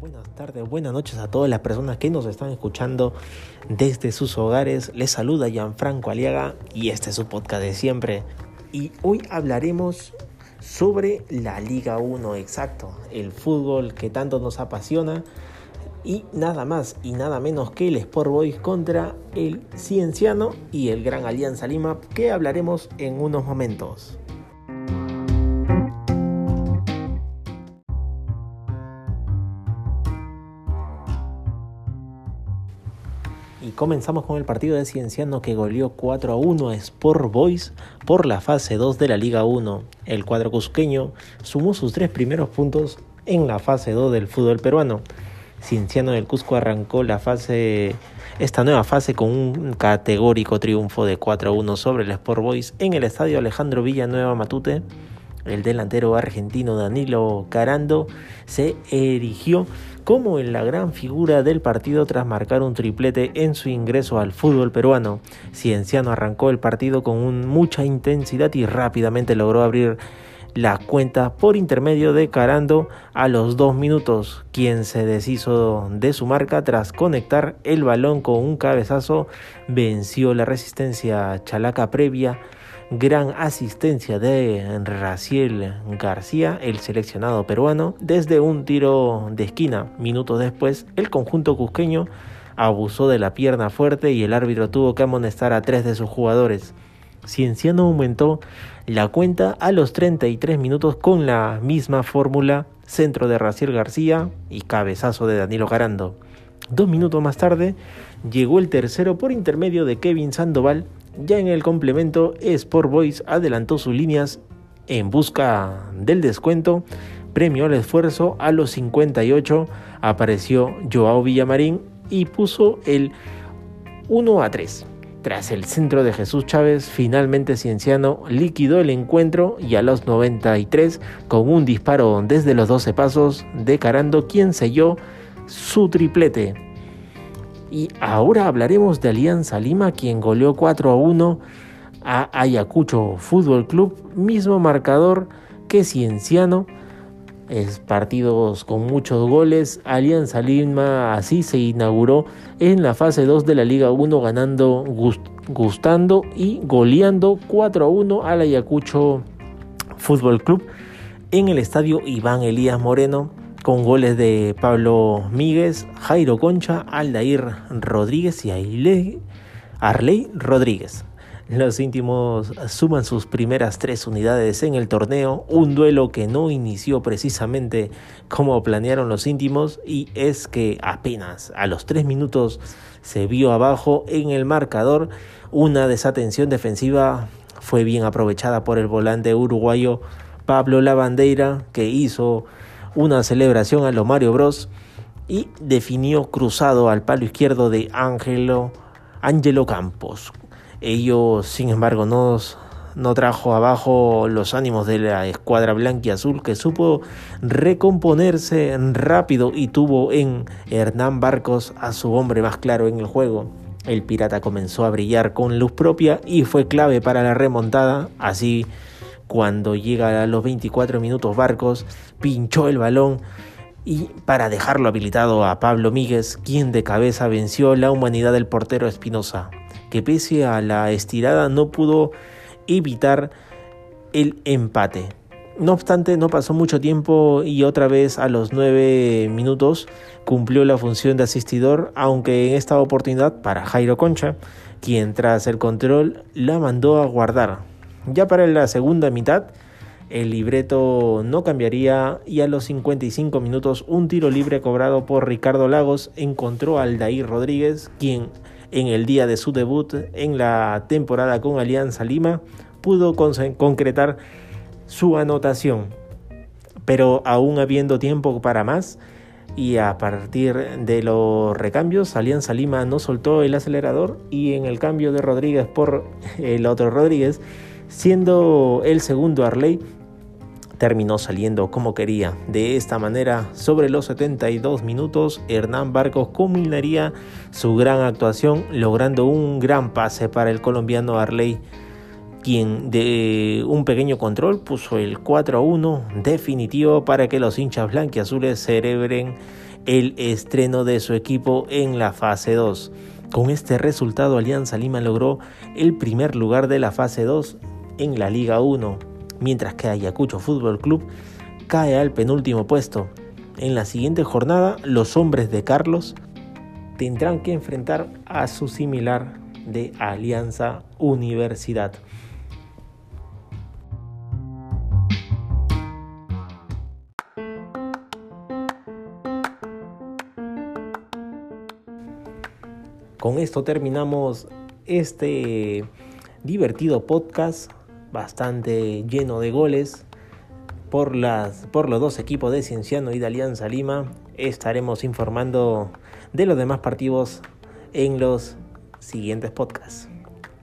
buenas tardes, buenas noches a todas las personas que nos están escuchando desde sus hogares. Les saluda Gianfranco Aliaga y este es su podcast de siempre. Y hoy hablaremos sobre la Liga 1, exacto, el fútbol que tanto nos apasiona. Y nada más y nada menos que el Sport Boys contra el Cienciano y el Gran Alianza Lima, que hablaremos en unos momentos. Y comenzamos con el partido de Cienciano que goleó 4 a 1 a Sport Boys por la fase 2 de la Liga 1. El cuadro cusqueño sumó sus tres primeros puntos en la fase 2 del fútbol peruano. Cienciano del Cusco arrancó la fase, esta nueva fase con un categórico triunfo de 4 a 1 sobre el Sport Boys en el estadio Alejandro Villanueva Matute. El delantero argentino Danilo Carando se erigió como en la gran figura del partido tras marcar un triplete en su ingreso al fútbol peruano. Cienciano arrancó el partido con mucha intensidad y rápidamente logró abrir la cuenta por intermedio de Carando a los dos minutos, quien se deshizo de su marca tras conectar el balón con un cabezazo, venció la resistencia chalaca previa gran asistencia de Raciel García, el seleccionado peruano, desde un tiro de esquina. Minutos después, el conjunto cusqueño abusó de la pierna fuerte y el árbitro tuvo que amonestar a tres de sus jugadores. Cienciano aumentó la cuenta a los 33 minutos con la misma fórmula, centro de Raciel García y cabezazo de Danilo Carando. Dos minutos más tarde llegó el tercero por intermedio de Kevin Sandoval ya en el complemento, Sport Boys adelantó sus líneas en busca del descuento, premió el esfuerzo a los 58, apareció Joao Villamarín y puso el 1 a 3. Tras el centro de Jesús Chávez, finalmente Cienciano liquidó el encuentro y a los 93, con un disparo desde los 12 pasos, de Carando quien selló su triplete. Y ahora hablaremos de Alianza Lima, quien goleó 4 a 1 a Ayacucho Fútbol Club, mismo marcador que Cienciano. Es partidos con muchos goles. Alianza Lima así se inauguró en la fase 2 de la Liga 1, ganando, gustando y goleando 4 a 1 al Ayacucho Fútbol Club en el estadio Iván Elías Moreno con goles de Pablo Míguez, Jairo Concha, Aldair Rodríguez y Arley Rodríguez. Los íntimos suman sus primeras tres unidades en el torneo, un duelo que no inició precisamente como planearon los íntimos y es que apenas a los tres minutos se vio abajo en el marcador. Una desatención defensiva fue bien aprovechada por el volante uruguayo Pablo Lavandeira que hizo una celebración a lo Mario Bros y definió cruzado al palo izquierdo de Ángelo Angelo Campos. Ello, sin embargo, no, no trajo abajo los ánimos de la escuadra blanca y azul que supo recomponerse rápido y tuvo en Hernán Barcos a su hombre más claro en el juego. El pirata comenzó a brillar con luz propia y fue clave para la remontada, así cuando llega a los 24 minutos Barcos, pinchó el balón y para dejarlo habilitado a Pablo Míguez, quien de cabeza venció la humanidad del portero Espinosa, que pese a la estirada no pudo evitar el empate. No obstante, no pasó mucho tiempo y otra vez a los 9 minutos cumplió la función de asistidor, aunque en esta oportunidad para Jairo Concha, quien tras el control la mandó a guardar ya para la segunda mitad, el libreto no cambiaría y a los 55 minutos un tiro libre cobrado por Ricardo Lagos encontró al Aldair Rodríguez, quien en el día de su debut en la temporada con Alianza Lima pudo concretar su anotación. Pero aún habiendo tiempo para más y a partir de los recambios, Alianza Lima no soltó el acelerador y en el cambio de Rodríguez por el otro Rodríguez, siendo el segundo Arley terminó saliendo como quería. De esta manera, sobre los 72 minutos, Hernán Barcos culminaría su gran actuación logrando un gran pase para el colombiano Arley, quien de un pequeño control puso el 4 a 1 definitivo para que los hinchas blanquiazules celebren el estreno de su equipo en la fase 2. Con este resultado Alianza Lima logró el primer lugar de la fase 2 en la Liga 1, mientras que Ayacucho Fútbol Club cae al penúltimo puesto. En la siguiente jornada, los hombres de Carlos tendrán que enfrentar a su similar de Alianza Universidad. Con esto terminamos este divertido podcast, bastante lleno de goles por, las, por los dos equipos de Cienciano y de Alianza Lima. Estaremos informando de los demás partidos en los siguientes podcasts.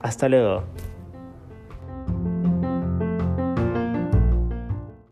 Hasta luego.